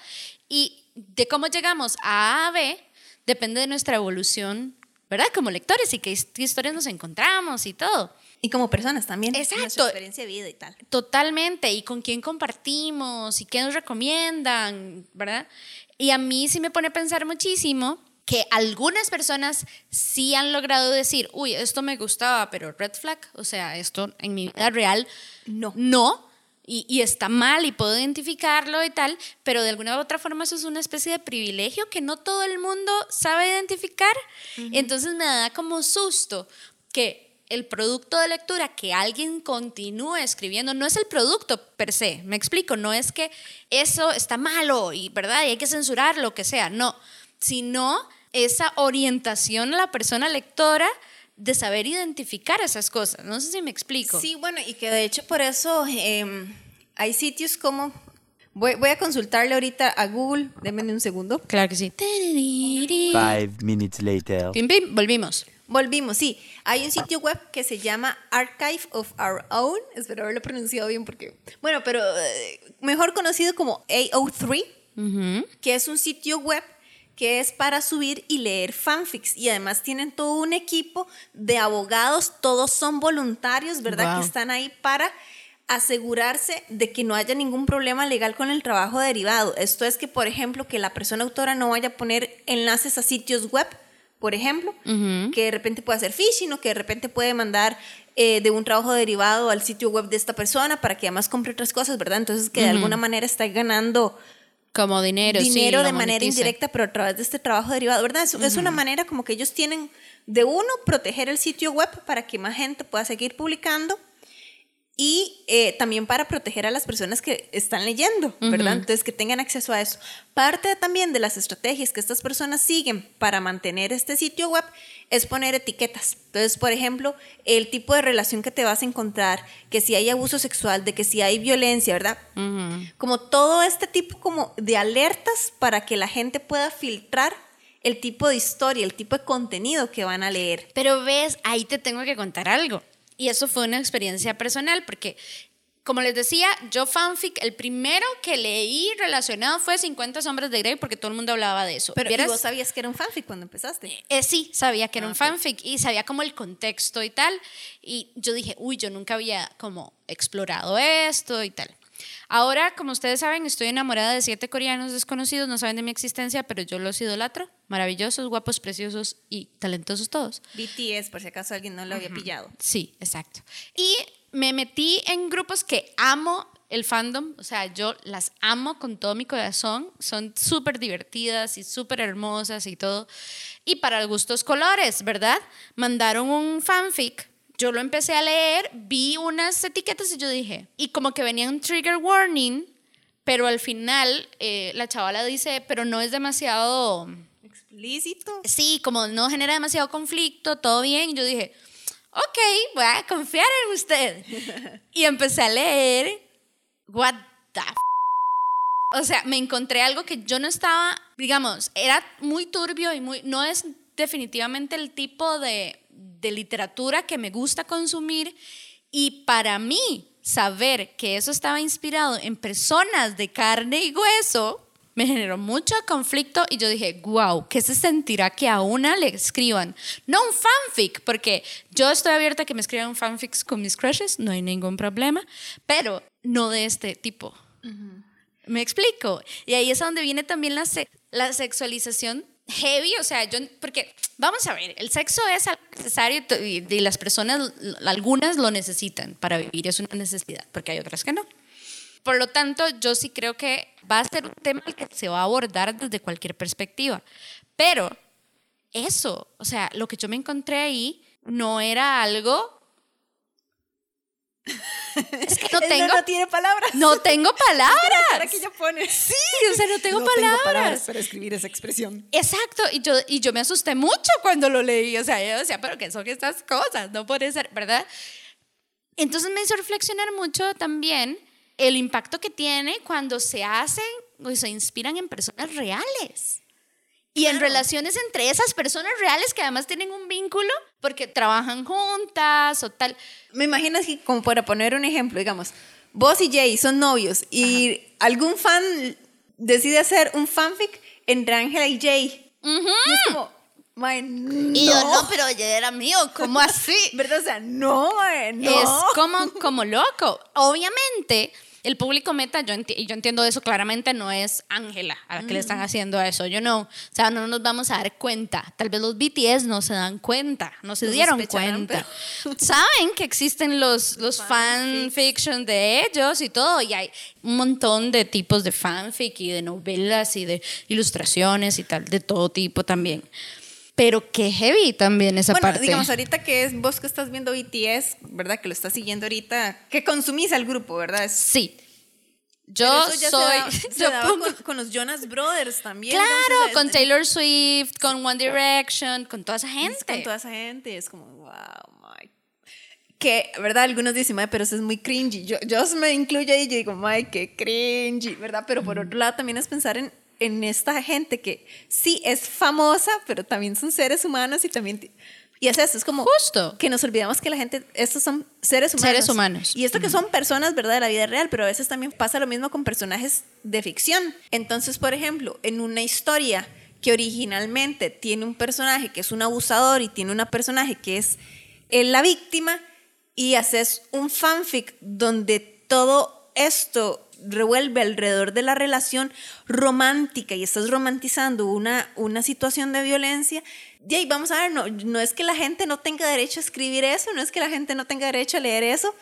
Y de cómo llegamos a A a B depende de nuestra evolución, ¿verdad? Como lectores y qué, historias nos encontramos y todo. Y como personas también. Exacto. Nuestra experiencia de vida y tal. Totalmente. Y con quién compartimos y qué nos recomiendan, ¿verdad? Y a mí sí me pone a pensar muchísimo que algunas personas sí han logrado decir, uy, esto me gustaba, pero red flag, o sea, esto en mi vida real, no. No, y, está mal y puedo identificarlo y tal, pero de alguna u otra forma eso es una especie de privilegio que no todo el mundo sabe identificar. Entonces me da como susto que el producto de lectura que alguien continúe escribiendo no es el producto per se, me explico, no es que eso está malo y verdad y hay que censurar lo que sea, no, sino esa orientación a la persona lectora de saber identificar esas cosas. No sé si me explico. Sí, bueno, y que de hecho por eso em, hay sitios como... Voy, voy, a consultarle ahorita a Google, denme un segundo. Claro que sí. Five minutes later. Pim, volvimos. Volvimos, sí. Hay un sitio web que se llama Archive of Our Own. Espero haberlo pronunciado bien porque... Bueno, pero eh, mejor conocido como AO3, que es un sitio web que es para subir y leer fanfics. Y además tienen todo un equipo de abogados, todos son voluntarios, ¿verdad? Que están ahí para asegurarse de que no haya ningún problema legal con el trabajo derivado. Esto es que, por ejemplo, que la persona autora no vaya a poner enlaces a sitios web, por ejemplo, que de repente puede hacer phishing o que de repente puede mandar eh, de un trabajo derivado al sitio web de esta persona para que además compre otras cosas, ¿verdad? Entonces que de alguna manera está ganando como dinero, dinero de manera indirecta, pero a través de este trabajo derivado, ¿verdad? Es, es, una manera como que ellos tienen de uno proteger el sitio web para que más gente pueda seguir publicando y eh, también para proteger a las personas que están leyendo, ¿verdad? Entonces, que tengan acceso a eso. Parte también de las estrategias que estas personas siguen para mantener este sitio web es poner etiquetas. Entonces, por ejemplo, el tipo de relación que te vas a encontrar, que si hay abuso sexual, de que si hay violencia, ¿verdad? Como todo este tipo como de alertas para que la gente pueda filtrar el tipo de historia, el tipo de contenido que van a leer. Pero ves, ahí te tengo que contar algo. Y eso fue una experiencia personal porque, como les decía, yo fanfic, el primero que leí relacionado fue 50 sombras de Grey porque todo el mundo hablaba de eso. Pero ¿y vos sabías que era un fanfic cuando empezaste? Eh, sí, sabía que era ah, un fanfic y sabía como el contexto y tal. Y yo dije, uy, yo nunca había como explorado esto y tal. Ahora, como ustedes saben, estoy enamorada de siete coreanos desconocidos, no saben de mi existencia, pero yo los idolatro. Maravillosos, guapos, preciosos y talentosos todos. BTS, por si acaso alguien no lo había pillado. Sí, exacto. Y me metí en grupos que amo el fandom, o sea, yo las amo con todo mi corazón, son súper divertidas y súper hermosas y todo. Y para gustos colores, ¿verdad? Mandaron un fanfic yo lo empecé a leer, vi unas etiquetas y yo dije, y como que venía un trigger warning, pero al final eh, la chavala dice, pero no es demasiado... Explícito. Sí, como no genera demasiado conflicto, todo bien. Y yo dije, ok, voy a confiar en usted. y empecé a leer, what the f o sea, me encontré algo que yo no estaba, digamos, era muy turbio y muy, no es definitivamente el tipo de, de literatura que me gusta consumir y para mí saber que eso estaba inspirado en personas de carne y hueso me generó mucho conflicto y yo dije, wow, ¿qué se sentirá que a una le escriban? No un fanfic, porque yo estoy abierta a que me escriban fanfics con mis crushes, no hay ningún problema, pero no de este tipo. Me explico. Y ahí es donde viene también la, la sexualización heavy, o sea, yo, porque vamos a ver, el sexo es necesario y, las personas, algunas lo necesitan para vivir, es una necesidad, porque hay otras que no. Por lo tanto, yo sí creo que va a ser un tema que se va a abordar desde cualquier perspectiva. Pero eso, o sea, lo que yo me encontré ahí no era algo es que no tengo. No tiene palabras. No tengo palabras. Para que ella pone. Sí, o sea, no tengo palabras. Tengo palabras para escribir esa expresión. Exacto, y yo, y yo me asusté mucho cuando lo leí. O sea, yo decía, pero ¿qué son estas cosas? No puede ser, ¿verdad? Entonces me hizo reflexionar mucho también el impacto que tiene cuando se hacen o se inspiran en personas reales. Y en relaciones entre esas personas reales que además tienen un vínculo porque trabajan juntas o tal. Me imagino que, como para poner un ejemplo, digamos, vos y Jay son novios y algún fan decide hacer un fanfic entre Ángela y Jay. Y es como, no. Y yo, no, pero ya era mío, ¿cómo así? ¿Verdad? O sea, no, mae, no. Es como, como loco. Obviamente, el público meta, yo, enti- yo entiendo eso claramente, no es Ángela a la que le están haciendo eso. Yo no, o sea, no nos vamos a dar cuenta. Tal vez los BTS no se dan cuenta, no se dieron cuenta. Saben que existen los, los fanfiction de ellos y todo, y hay un montón de tipos de fanfic y de novelas y de ilustraciones y tal, de todo tipo también. Pero qué heavy también esa Bueno, parte. digamos, ahorita que es vos que estás viendo BTS, ¿verdad? Que lo estás siguiendo ahorita, que consumís al grupo, ¿verdad? Sí. Yo eso ya se soy. daba- se yo pongo- con, con los Jonas Brothers también. claro, con Taylor Swift, con One Direction, con toda esa gente. Con toda esa gente, es como, wow, my. Que, ¿verdad? Algunos dicen, "Mae, pero eso es muy cringy. Yo, yo me incluyo ahí y yo digo, ay, qué cringy, ¿verdad? Pero por otro lado también es pensar en, en esta gente que sí es famosa, pero también son seres humanos y también... Y es eso, es como Justo. que nos olvidamos que la gente, estos son seres humanos. Seres humanos. Y esto que son personas, ¿verdad? De la vida real, pero a veces también pasa lo mismo con personajes de ficción. Entonces, por ejemplo, en una historia que originalmente tiene un personaje que es un abusador y tiene una personaje que es la víctima, y haces un fanfic donde todo esto revuelve alrededor de la relación romántica y estás romantizando una, una situación de violencia, y ahí vamos a ver, no, no es que la gente no tenga derecho a escribir eso, no es que la gente no tenga derecho a leer eso,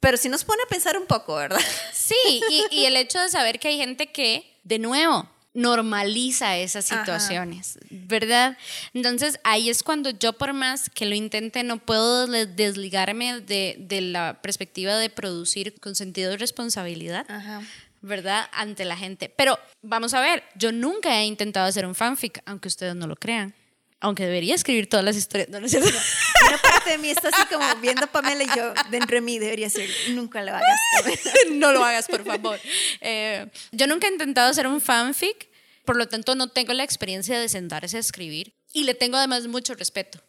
pero sí nos pone a pensar un poco, ¿verdad? Sí, y, y el hecho de saber que hay gente que, de nuevo, normaliza esas Ajá. situaciones, ¿verdad? Entonces ahí es cuando yo por más que lo intente no puedo desligarme de, de la perspectiva de producir con sentido de responsabilidad. Ajá. ¿Verdad? Ante la gente. Pero vamos a ver, yo nunca he intentado hacer un fanfic, aunque ustedes no lo crean. Aunque debería escribir todas las historias. No, no es cierto. Una parte de mí está así como viendo a Pamela y yo, dentro de mí debería ser, nunca lo hagas. no lo hagas, por favor. Eh, yo nunca he intentado hacer un fanfic, por lo tanto no tengo la experiencia de sentarse a escribir y le tengo además mucho respeto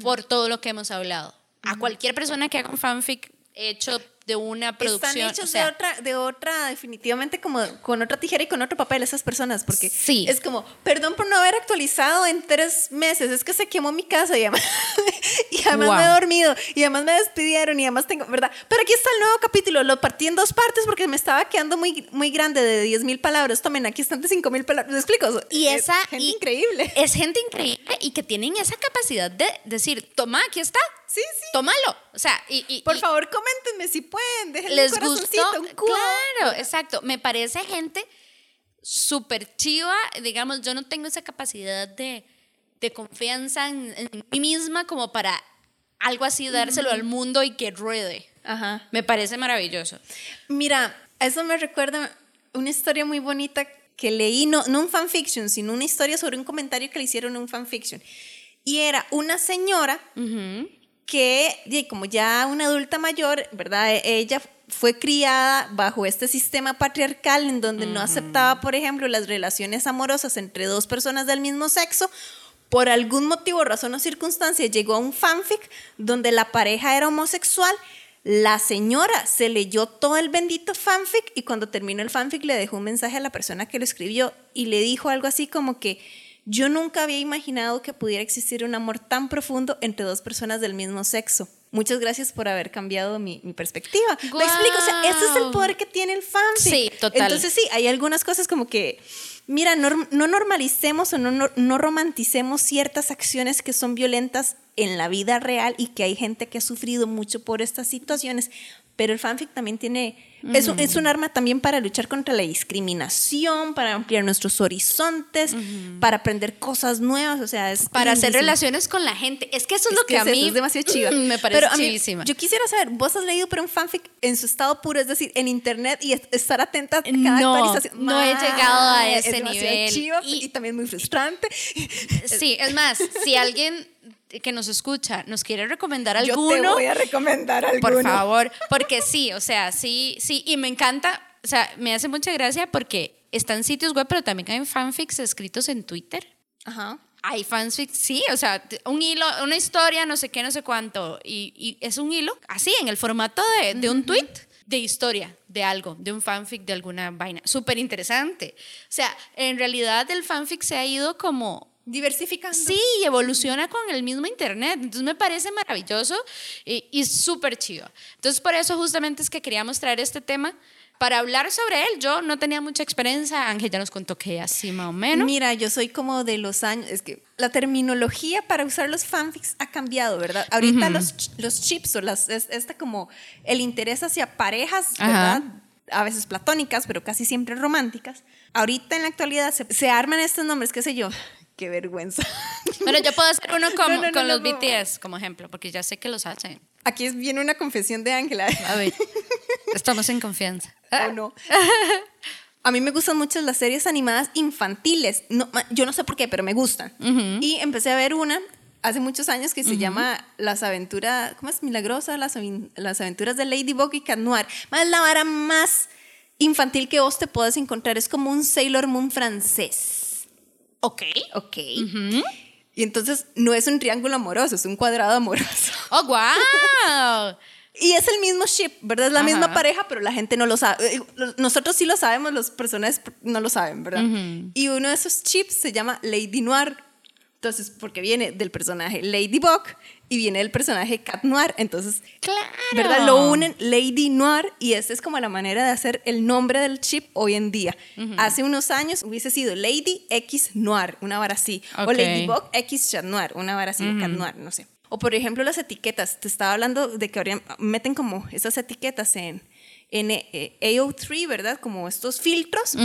por todo lo que hemos hablado. A cualquier persona que haga un fanfic hecho de una producción. Están hechos o sea, de otra, de otra, definitivamente como con otra tijera y con otro papel esas personas, porque Sí. es como, perdón por no haber actualizado en tres meses, es que se quemó mi casa y además, y además me he dormido y además me despidieron y además tengo, ¿verdad? Pero aquí está el nuevo capítulo, lo partí en dos partes porque me estaba quedando muy, muy grande de 10 mil palabras, tomen, aquí están de 5 mil palabras, ¿me explico? y Es esa gente y- increíble. Es gente increíble y que tienen esa capacidad de decir, toma, aquí está. Sí, sí. Tómalo. O sea, y, y- Por y- favor, coméntenme si pueden, déjenme les un gustó. corazoncito, un cubo. Claro, exacto. Me parece gente súper chiva. Digamos, yo no tengo esa capacidad de, de confianza en, en mí misma como para algo así dárselo al mundo y que ruede. Ajá. Me parece maravilloso. Mira, eso me recuerda una historia muy bonita que leí, no, no un fanfiction, sino una historia sobre un comentario que le hicieron en un fanfiction. Y era una señora que, como ya una adulta mayor, ¿verdad? E- Ella fue criada bajo este sistema patriarcal en donde no aceptaba, por ejemplo, las relaciones amorosas entre dos personas del mismo sexo. Por algún motivo, razón o circunstancia, llegó a un fanfic donde la pareja era homosexual. La señora se leyó todo el bendito fanfic y cuando terminó el fanfic le dejó un mensaje a la persona que lo escribió y le dijo algo así como que yo nunca había imaginado que pudiera existir un amor tan profundo entre dos personas del mismo sexo. Muchas gracias por haber cambiado mi, mi perspectiva. Me explico, o sea, ese es el poder que tiene el fanfic. Sí, total. Entonces sí, hay algunas cosas como que, mira, no, no normalicemos o no, no, no romanticemos ciertas acciones que son violentas en la vida real y que hay gente que ha sufrido mucho por estas situaciones, pero el fanfic también tiene, es, un, es un arma también para luchar contra la discriminación, para ampliar nuestros horizontes, para aprender cosas nuevas, o sea, es Para hacer relaciones con la gente. Es que eso es, Es lo que, que a mí es demasiado chiva. me parece Pero mí, chivísima. Yo quisiera saber, ¿vos has leído por un fanfic en su estado puro, es decir, en internet y est- estar atenta a cada No, actualización? no he llegado a ese es nivel. chiva Y- y, también muy frustrante. Sí, es más, si alguien que nos escucha nos quiere recomendar Yo alguno, te voy a recomendar alguno. por favor, porque sí, o sea, sí, sí, y me encanta, o sea, me hace mucha gracia porque están sitios web, pero también hay fanfics escritos en Twitter. Ajá. Hay fanfics, sí, o sea, un hilo, una historia, no sé qué, no sé cuánto, y, y es un hilo así, en el formato de, de un tweet. de historia, de algo, de un fanfic, de alguna vaina. Súper interesante. O sea, en realidad el fanfic se ha ido como diversificando. Sí, y evoluciona con el mismo Internet. Entonces me parece maravilloso y, y súper chido. Entonces por eso justamente es que queríamos traer este tema para hablar sobre él. Yo no tenía mucha experiencia, Ángel ya nos contó que así más o menos. Mira, yo soy como de los años, es que la terminología para usar los fanfics ha cambiado, ¿verdad? Ahorita los, los chips o las, este como el interés hacia parejas, ¿verdad? A veces platónicas, pero casi siempre románticas. Ahorita en la actualidad se, se arman estos nombres, qué sé yo, qué vergüenza. Bueno, yo puedo hacer uno como, con los BTS como ejemplo, porque ya sé que los hacen. Aquí viene una confesión de Ángela. A ver, estamos en confianza. ¿O no? A mí me gustan mucho las series animadas infantiles. No, yo no sé por qué, pero me gustan. Y empecé a ver una hace muchos años que se llama Las aventuras, ¿cómo es? Milagrosa, las, las aventuras de Ladybug y Cat Noir. Más la vara más infantil que vos te puedas encontrar. Es como un Sailor Moon francés. Ok. Ok. Y entonces no es un triángulo amoroso, es un cuadrado amoroso. ¡Oh, wow! y es el mismo ship, ¿verdad? Es la misma pareja, pero la gente no lo sabe. Eh, nosotros sí lo sabemos, los personajes no lo saben, ¿verdad? Y uno de esos chips se llama Lady Noir. Entonces, porque viene del personaje Ladybug y viene del personaje Cat Noir. Entonces, claro. ¿verdad? Lo unen Lady Noir y esta es como la manera de hacer el nombre del chip hoy en día. Hace unos años hubiese sido Lady X Noir, una vara así. O Ladybug X Chat Noir, una vara así, Cat Noir, no sé. O por ejemplo las etiquetas. Te estaba hablando de que meten como esas etiquetas en, en eh, AO3, ¿verdad? Como estos filtros.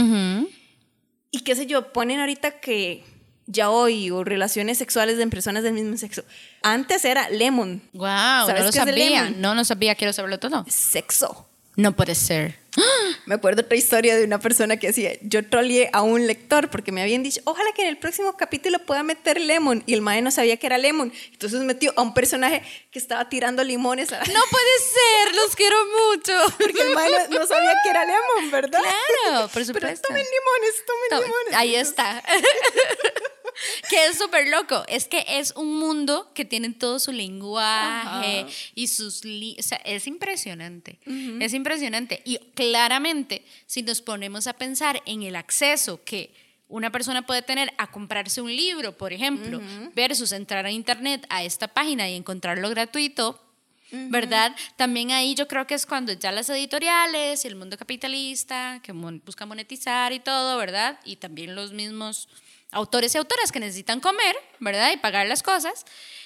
Y qué sé yo, ponen ahorita que ya hoy o relaciones sexuales de personas del mismo sexo. Antes era lemon. Wow, no lo sabía. No, no sabía, quiero saberlo todo. Sexo. No puede ser. Me acuerdo otra historia de una persona que decía, yo troleé a un lector porque me habían dicho, ojalá que en el próximo capítulo pueda meter Lemon. Y el mae no sabía que era Lemon. Entonces metió a un personaje que estaba tirando limones. A... No puede ser, los quiero mucho. Porque el mae no, sabía que era Lemon, ¿verdad? Claro, por supuesto. Pero tomen limones, tomen limones. Ahí está. que es súper loco. Es que es un mundo que tiene todo su lenguaje y sus... o sea, es impresionante. Es impresionante. Y claramente, si nos ponemos a pensar en el acceso que una persona puede tener a comprarse un libro, por ejemplo, versus entrar a internet a esta página y encontrarlo gratuito, ¿verdad? También ahí yo creo que es cuando ya las editoriales y el mundo capitalista que busca monetizar y todo, ¿verdad? Y también los mismos autores y autoras que necesitan comer, ¿verdad? Y pagar las cosas,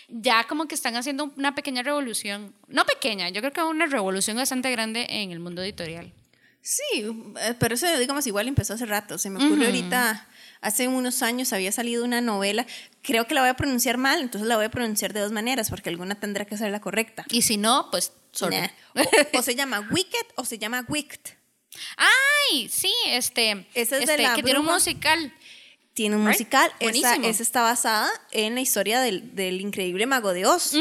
ya como que están haciendo una pequeña revolución, no pequeña, yo creo que una revolución bastante grande en el mundo editorial. Sí, eh, pero eso digamos igual empezó hace rato, se me ocurrió ahorita, hace unos años había salido una novela, creo que la voy a pronunciar mal, entonces la voy a pronunciar de dos maneras, porque alguna tendrá que ser la correcta. Y si no, pues sorry. O, se llama Wicked o se llama Wicked. Ay, sí, este, Ese es este, de la que tiene un musical tiene un musical. Esa, está basada en la historia del, del increíble mago de Oz.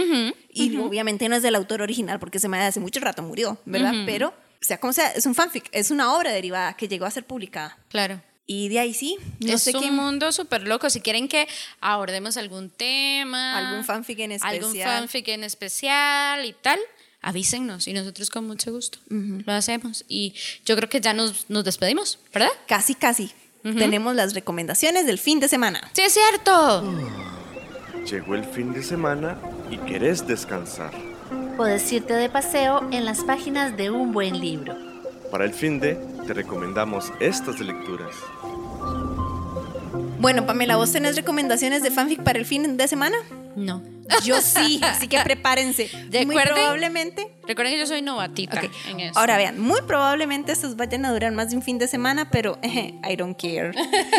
y obviamente no es del autor original porque se me hace mucho rato murió, ¿verdad? Pero, o sea, como sea, es un fanfic, es una obra derivada que llegó a ser publicada. Claro. Y de ahí sí, no es un mundo súper loco. Si quieren que abordemos algún tema, algún fanfic en especial, algún fanfic en especial y tal, avísennos y nosotros con mucho gusto lo hacemos. Y yo creo que ya nos, nos despedimos, ¿verdad? Casi, casi tenemos las recomendaciones del fin de semana. Sí, es cierto. Llegó el fin de semana y querés descansar. Puedes irte de paseo en las páginas de un buen libro. Para el fin de, te recomendamos estas lecturas. Bueno, Pamela, ¿vos tenés recomendaciones de fanfic para el fin de semana? No. Yo sí, así que prepárense. muy probablemente. Recuerden que yo soy novatita en eso. Ahora vean, muy probablemente estos vayan a durar más de un fin de semana, pero I don't care.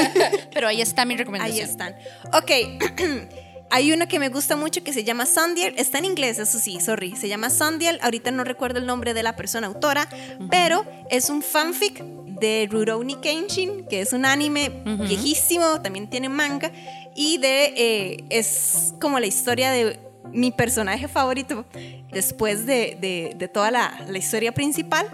pero ahí está mi recomendación. Ahí están. Ok. Hay una que me gusta mucho que se llama Sundial. Está en inglés, eso sí, sorry. Se llama Sundial. Ahorita no recuerdo el nombre de la persona autora, pero es un fanfic de Rurouni Kenshin, que es un anime viejísimo, también tiene manga y de eh, es como la historia de mi personaje favorito después de, de, toda la, la, historia principal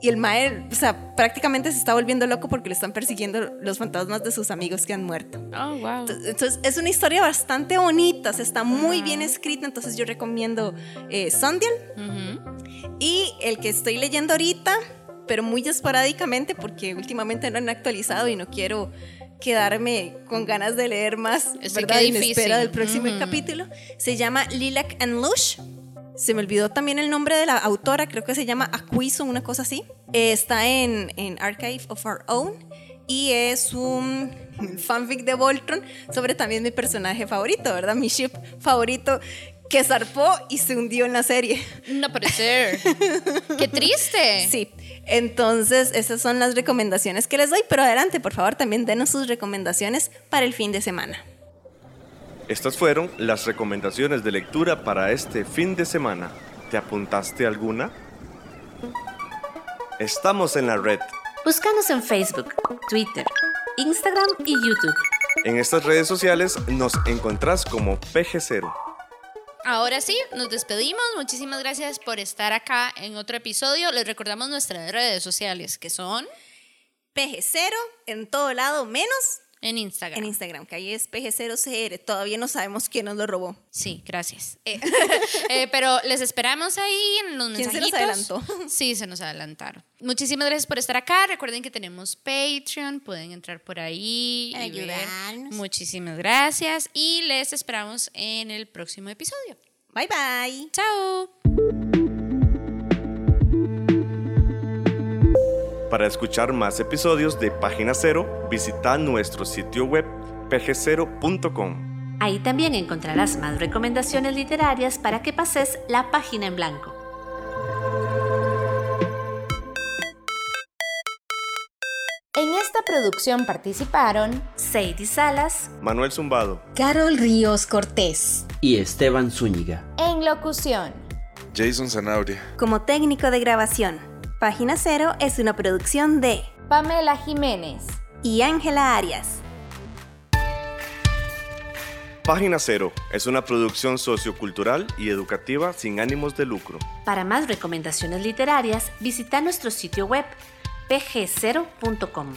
y el Mae, o sea, prácticamente se está volviendo loco porque le están persiguiendo los fantasmas de sus amigos que han muerto. Oh, wow. Entonces, es una historia bastante bonita, o sea, está muy bien escrita, entonces yo recomiendo eh, Sundial. Y el que estoy leyendo ahorita, pero muy esporádicamente porque últimamente no han actualizado y no quiero quedarme con ganas de leer más, ¿verdad? En espera del próximo capítulo. Se llama Lilac and Lush se me olvidó también el nombre de la autora, creo que se llama Aquiso, una cosa así. está en, en Archive of Our Own y es un fanfic de Voltron sobre también mi personaje favorito, ¿verdad? Mi ship favorito que zarpó y se hundió en la serie. No puede ser. ¡Qué triste! Sí. Entonces, esas son las recomendaciones que les doy, pero adelante, por favor, también denos sus recomendaciones para el fin de semana. Estas fueron las recomendaciones de lectura para este fin de semana. ¿Te apuntaste alguna? Estamos en la red. Búscanos en Facebook, Twitter, Instagram y YouTube. En estas redes sociales nos encontrás como PG0. Ahora sí, nos despedimos. Muchísimas gracias por estar acá en otro episodio. Les recordamos nuestras redes sociales que son PG0 en todo lado menos en Instagram. En Instagram, que ahí es PG0CR. Todavía no sabemos quién nos lo robó. Sí, gracias. Eh, eh, pero les esperamos ahí en los ¿Quién se nos adelantó? Sí, se nos adelantaron. Muchísimas gracias por estar acá. Recuerden que tenemos Patreon. Pueden entrar por ahí. Ayudarnos. Muchísimas gracias. Y les esperamos en el próximo episodio. Bye, bye. Chao. Para escuchar más episodios de Página Cero, visita nuestro sitio web pg0.com. Ahí también encontrarás más recomendaciones literarias para que pases la página en blanco. En esta producción participaron Sadie Salas, Manuel Zumbado, Carol Ríos Cortés y Esteban Zúñiga. En locución, Jason Zanabria. Como técnico de grabación, Página Cero es una producción de Pamela Jiménez y Ángela Arias. Página Cero es una producción sociocultural y educativa sin ánimos de lucro. Para más recomendaciones literarias, visita nuestro sitio web pg0.com.